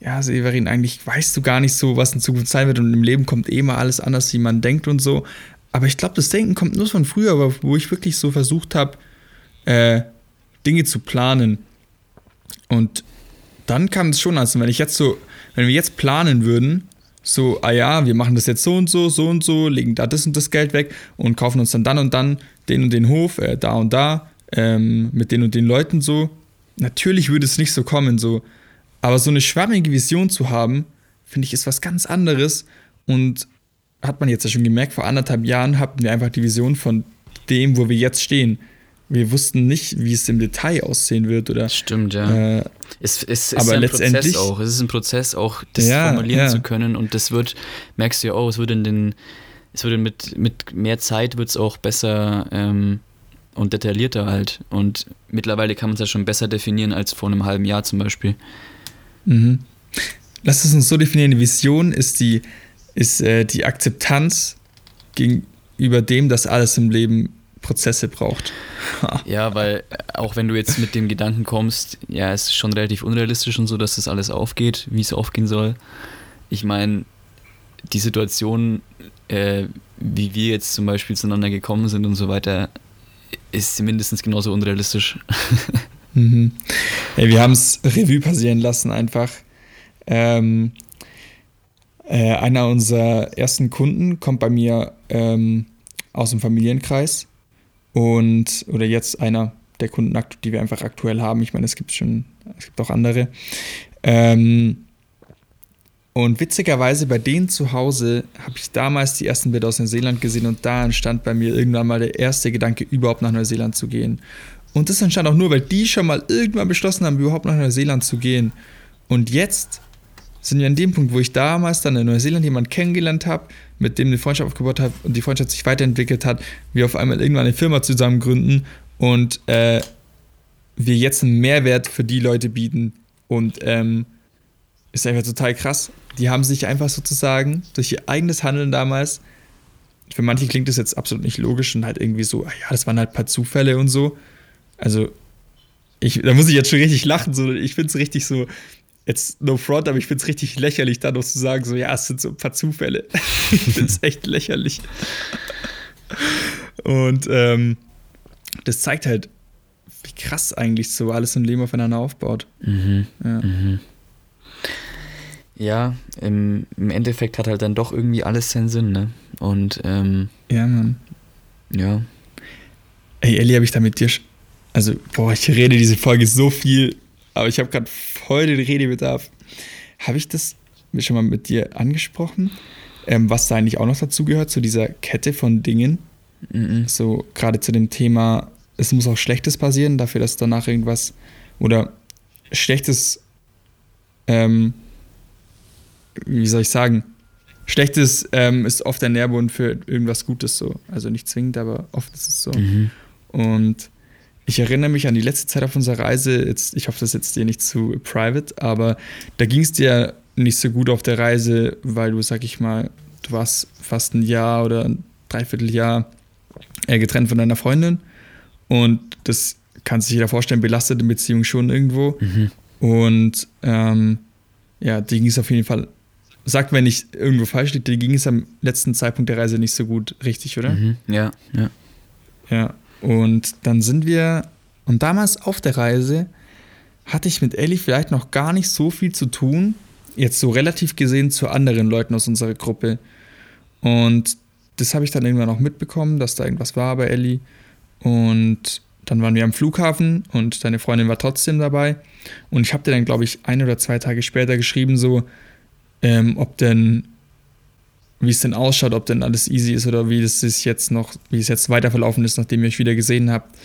ja, Severin, eigentlich weißt du gar nicht so, was in Zukunft sein wird und im Leben kommt eh mal alles anders, wie man denkt und so. Aber ich glaube, das Denken kommt nur von früher, wo ich wirklich so versucht habe, äh, Dinge zu planen. Und dann kam es schon, also wenn ich jetzt so, wenn wir jetzt planen würden, so, ah ja, wir machen das jetzt so und so, so und so, legen da das und das Geld weg und kaufen uns dann dann und dann den und den Hof, äh, da und da, ähm, mit den und den Leuten so. Natürlich würde es nicht so kommen, so. Aber so eine schwammige Vision zu haben, finde ich, ist was ganz anderes. Und hat man jetzt ja schon gemerkt, vor anderthalb Jahren hatten wir einfach die Vision von dem, wo wir jetzt stehen wir wussten nicht, wie es im Detail aussehen wird. Oder,
Stimmt, ja. Äh, es, es, es aber ist ein letztendlich, Prozess auch. Es ist ein Prozess auch, das ja, formulieren ja. zu können. Und das wird, merkst du ja auch, es wird in den, es wird mit, mit mehr Zeit wird es auch besser ähm, und detaillierter halt. Und mittlerweile kann man es ja schon besser definieren als vor einem halben Jahr zum Beispiel.
Mhm. Lass es uns so definieren, die Vision ist die, ist, äh, die Akzeptanz gegenüber dem, dass alles im Leben Prozesse braucht.
ja, weil äh, auch wenn du jetzt mit dem Gedanken kommst, ja, es ist schon relativ unrealistisch und so, dass das alles aufgeht, wie es aufgehen soll. Ich meine, die Situation, äh, wie wir jetzt zum Beispiel zueinander gekommen sind und so weiter, ist mindestens genauso unrealistisch.
mhm. hey, wir haben es Revue passieren lassen einfach. Ähm, äh, einer unserer ersten Kunden kommt bei mir ähm, aus dem Familienkreis und oder jetzt einer der Kunden, die wir einfach aktuell haben. Ich meine, es gibt schon, es gibt auch andere. Ähm, und witzigerweise bei denen zu Hause habe ich damals die ersten Bilder aus Neuseeland gesehen und da entstand bei mir irgendwann mal der erste Gedanke, überhaupt nach Neuseeland zu gehen. Und das entstand auch nur, weil die schon mal irgendwann beschlossen haben, überhaupt nach Neuseeland zu gehen. Und jetzt sind wir an dem Punkt, wo ich damals dann in Neuseeland jemanden kennengelernt habe, mit dem eine Freundschaft aufgebaut habe und die Freundschaft sich weiterentwickelt hat, wir auf einmal irgendwann eine Firma zusammen gründen und äh, wir jetzt einen Mehrwert für die Leute bieten. Und ähm, ist einfach total krass. Die haben sich einfach sozusagen durch ihr eigenes Handeln damals, für manche klingt das jetzt absolut nicht logisch und halt irgendwie so, ah ja, das waren halt ein paar Zufälle und so. Also, ich, da muss ich jetzt schon richtig lachen, so, ich finde es richtig so, jetzt no front, aber ich finde es richtig lächerlich, da noch zu sagen, so, ja, es sind so ein paar Zufälle. ich finde es echt lächerlich. Und ähm, das zeigt halt, wie krass eigentlich so alles im Leben aufeinander aufbaut.
Mhm. Ja. Mhm. Ja, im, im, Endeffekt hat halt dann doch irgendwie alles seinen Sinn, ne? Und ähm,
ja, Mann.
Ja.
Ey, Ellie, habe ich da mit dir. Also, boah, ich rede diese Folge so viel, aber ich habe gerade voll den Redebedarf. Habe ich das schon mal mit dir angesprochen? Ähm, was da eigentlich auch noch dazu gehört, zu dieser Kette von Dingen? Mhm. So, gerade zu dem Thema, es muss auch Schlechtes passieren, dafür, dass danach irgendwas oder Schlechtes ähm, wie soll ich sagen, Schlechtes ähm, ist oft der Nährboden für irgendwas Gutes so. Also nicht zwingend, aber oft ist es so. Mhm. Und ich erinnere mich an die letzte Zeit auf unserer Reise. Jetzt, ich hoffe, das ist jetzt dir nicht zu private, aber da ging es dir nicht so gut auf der Reise, weil du, sag ich mal, du warst fast ein Jahr oder ein Dreivierteljahr äh, getrennt von deiner Freundin. Und das kann sich jeder vorstellen, belastet in Beziehung schon irgendwo. Mhm. Und ähm, ja, die ging es auf jeden Fall sagt, wenn ich irgendwo falsch liege, dir ging es am letzten Zeitpunkt der Reise nicht so gut, richtig, oder?
Mhm, ja, ja.
Ja, und dann sind wir, und damals auf der Reise hatte ich mit Ellie vielleicht noch gar nicht so viel zu tun, jetzt so relativ gesehen zu anderen Leuten aus unserer Gruppe. Und das habe ich dann irgendwann auch mitbekommen, dass da irgendwas war bei Ellie. Und dann waren wir am Flughafen und deine Freundin war trotzdem dabei. Und ich habe dir dann, glaube ich, ein oder zwei Tage später geschrieben, so, ähm, ob denn, wie es denn ausschaut, ob denn alles easy ist oder wie es sich jetzt noch, wie es jetzt weiter verlaufen ist, nachdem ihr euch wieder gesehen habt.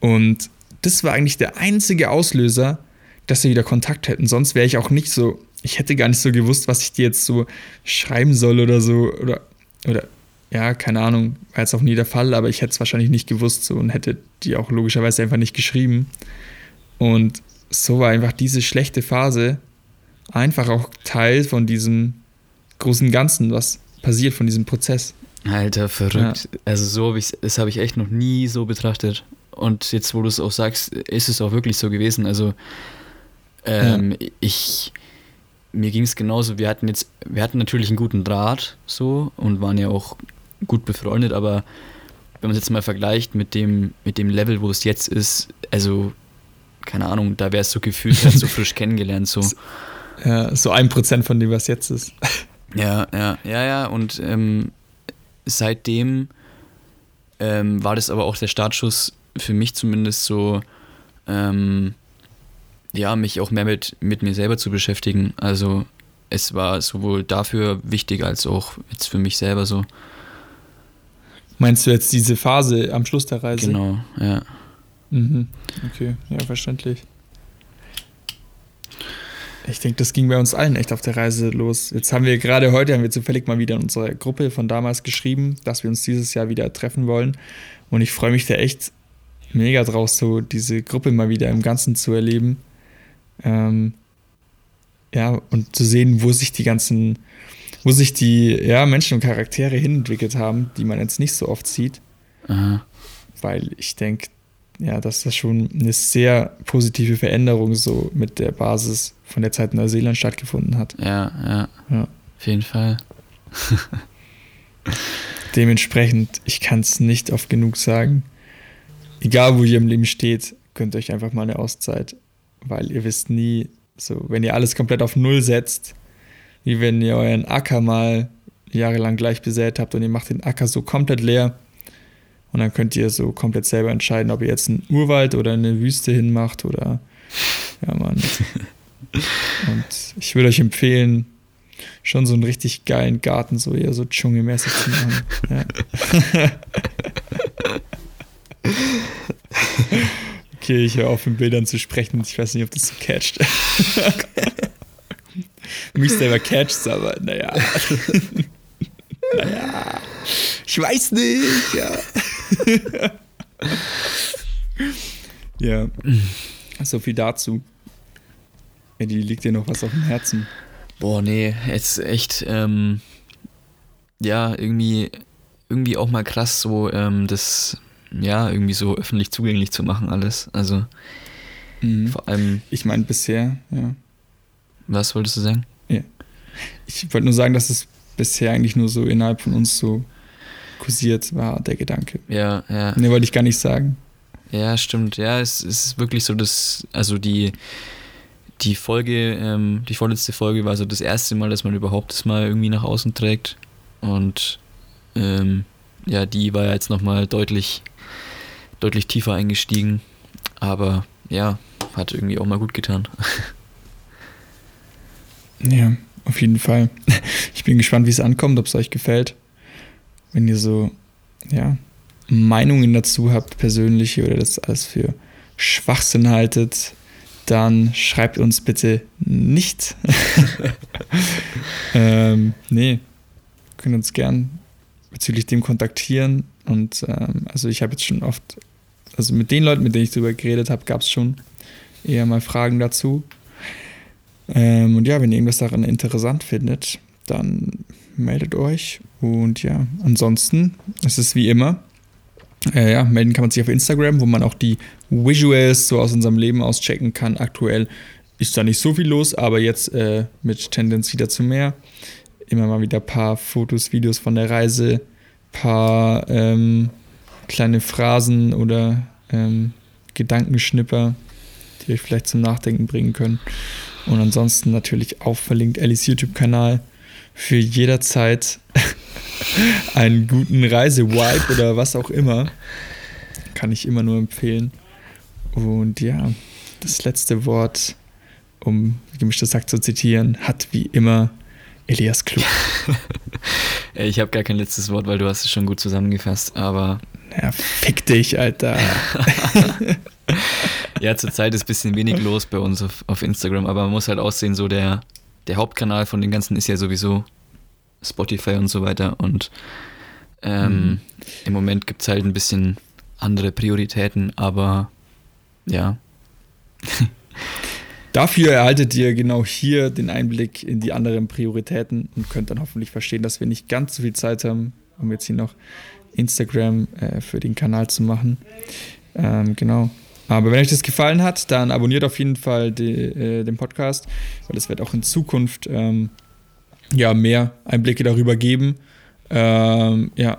Und das war eigentlich der einzige Auslöser, dass wir wieder Kontakt hätten. Sonst wäre ich auch nicht so, ich hätte gar nicht so gewusst, was ich dir jetzt so schreiben soll oder so. Oder, oder ja, keine Ahnung, war jetzt auch nie der Fall, aber ich hätte es wahrscheinlich nicht gewusst so und hätte die auch logischerweise einfach nicht geschrieben. Und so war einfach diese schlechte Phase einfach auch Teil von diesem großen Ganzen, was passiert, von diesem Prozess.
Alter, verrückt. Ja. Also so habe ich das habe ich echt noch nie so betrachtet. Und jetzt, wo du es auch sagst, ist es auch wirklich so gewesen. Also ähm, ja. ich mir ging es genauso. Wir hatten jetzt, wir hatten natürlich einen guten Draht so und waren ja auch gut befreundet, aber wenn man es jetzt mal vergleicht mit dem, mit dem Level, wo es jetzt ist, also keine Ahnung, da wäre es so gefühlt, halt so frisch kennengelernt. So.
Ja, so ein Prozent von dem, was jetzt ist.
Ja, ja, ja, ja. Und ähm, seitdem ähm, war das aber auch der Startschuss für mich zumindest so, ähm, ja, mich auch mehr mit, mit mir selber zu beschäftigen. Also es war sowohl dafür wichtig als auch jetzt für mich selber so.
Meinst du jetzt diese Phase am Schluss der Reise?
Genau, ja.
Mhm. Okay, ja, verständlich. Ich denke, das ging bei uns allen echt auf der Reise los. Jetzt haben wir gerade heute, haben wir zufällig mal wieder in unserer Gruppe von damals geschrieben, dass wir uns dieses Jahr wieder treffen wollen. Und ich freue mich da echt mega drauf, so diese Gruppe mal wieder im Ganzen zu erleben. Ähm, ja, und zu sehen, wo sich die ganzen, wo sich die ja, Menschen und Charaktere hinentwickelt haben, die man jetzt nicht so oft sieht. Aha. Weil ich denke, ja, dass das schon eine sehr positive Veränderung so mit der Basis von der Zeit in Neuseeland stattgefunden hat.
Ja, ja. ja. Auf jeden Fall.
Dementsprechend, ich kann es nicht oft genug sagen. egal wo ihr im Leben steht, könnt ihr euch einfach mal eine Auszeit, weil ihr wisst nie, so, wenn ihr alles komplett auf Null setzt, wie wenn ihr euren Acker mal jahrelang gleich besät habt und ihr macht den Acker so komplett leer und dann könnt ihr so komplett selber entscheiden, ob ihr jetzt einen Urwald oder eine Wüste hinmacht oder ja, Mann. Und ich würde euch empfehlen, schon so einen richtig geilen Garten, so eher so dschungelmäßig zu machen. Ja. okay, ich höre auf, in Bildern zu sprechen. Ich weiß nicht, ob das so catcht. Mich selber catcht aber naja. naja. Ich weiß nicht, ja. ja. So viel dazu. Eddie, liegt dir noch was auf dem Herzen?
Boah, nee, jetzt echt, ähm, ja, irgendwie, irgendwie auch mal krass, so ähm, das, ja, irgendwie so öffentlich zugänglich zu machen, alles. Also,
Mhm.
vor allem,
Ich meine, bisher, ja.
was wolltest du sagen?
ja. Ich wollte nur sagen, dass es bisher eigentlich nur so innerhalb von uns so kursiert war, der Gedanke.
Ja, ja.
Ne, wollte ich gar nicht sagen.
Ja, stimmt. Ja, es ist wirklich so, dass, also die, die Folge, ähm, die vorletzte Folge war so das erste Mal, dass man überhaupt das mal irgendwie nach außen trägt. Und ähm, ja, die war ja jetzt nochmal deutlich, deutlich tiefer eingestiegen. Aber ja, hat irgendwie auch mal gut getan.
Ja, auf jeden Fall. Ich bin gespannt, wie es ankommt, ob es euch gefällt. Wenn ihr so, ja, Meinungen dazu habt, persönliche oder das alles für Schwachsinn haltet, dann schreibt uns bitte nicht. ähm, nee, könnt uns gern bezüglich dem kontaktieren. Und ähm, also ich habe jetzt schon oft, also mit den Leuten, mit denen ich darüber geredet habe, gab es schon eher mal Fragen dazu. Ähm, und ja, wenn ihr irgendwas daran interessant findet, dann meldet euch. Und ja, ansonsten, es ist wie immer. Äh, ja, melden kann man sich auf Instagram, wo man auch die Visuals so aus unserem Leben auschecken kann. Aktuell ist da nicht so viel los, aber jetzt äh, mit Tendenz wieder zu mehr. Immer mal wieder ein paar Fotos, Videos von der Reise, paar ähm, kleine Phrasen oder ähm, Gedankenschnipper, die euch vielleicht zum Nachdenken bringen können. Und ansonsten natürlich auch verlinkt Ellis YouTube-Kanal für jederzeit einen guten Reise-Vibe oder was auch immer. Kann ich immer nur empfehlen. Und ja, das letzte Wort, um gemischtes Sack zu zitieren, hat wie immer Elias Klug.
Ich habe gar kein letztes Wort, weil du hast es schon gut zusammengefasst. Aber
Ja, fick dich, Alter.
ja, zurzeit ist ein bisschen wenig los bei uns auf, auf Instagram. Aber man muss halt aussehen, so der, der Hauptkanal von den ganzen ist ja sowieso Spotify und so weiter. Und ähm,
Mhm.
im Moment gibt es halt ein bisschen andere Prioritäten. Aber ja,
Dafür erhaltet ihr genau hier den Einblick in die anderen Prioritäten und könnt dann hoffentlich verstehen, dass wir nicht ganz so viel Zeit haben, um jetzt hier noch Instagram äh, für den Kanal zu machen. Ähm, genau. Aber wenn euch das gefallen hat, dann abonniert auf jeden Fall die, äh, den Podcast, weil es wird auch in Zukunft ähm, ja, mehr Einblicke darüber geben. Ähm, ja.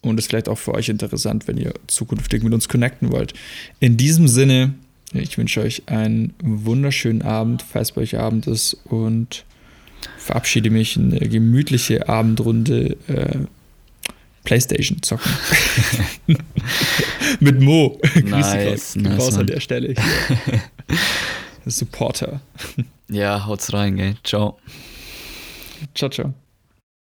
Und ist vielleicht auch für euch interessant, wenn ihr zukünftig mit uns connecten wollt. In diesem Sinne, ich wünsche euch einen wunderschönen Abend, falls bei euch Abend ist, und verabschiede mich in eine gemütliche Abendrunde äh, Playstation zocken. Mit Mo. Grüße
Nice,
raus,
nice,
raus an der Stelle. Supporter.
ja, haut's rein, gell. Ciao.
Ciao, ciao.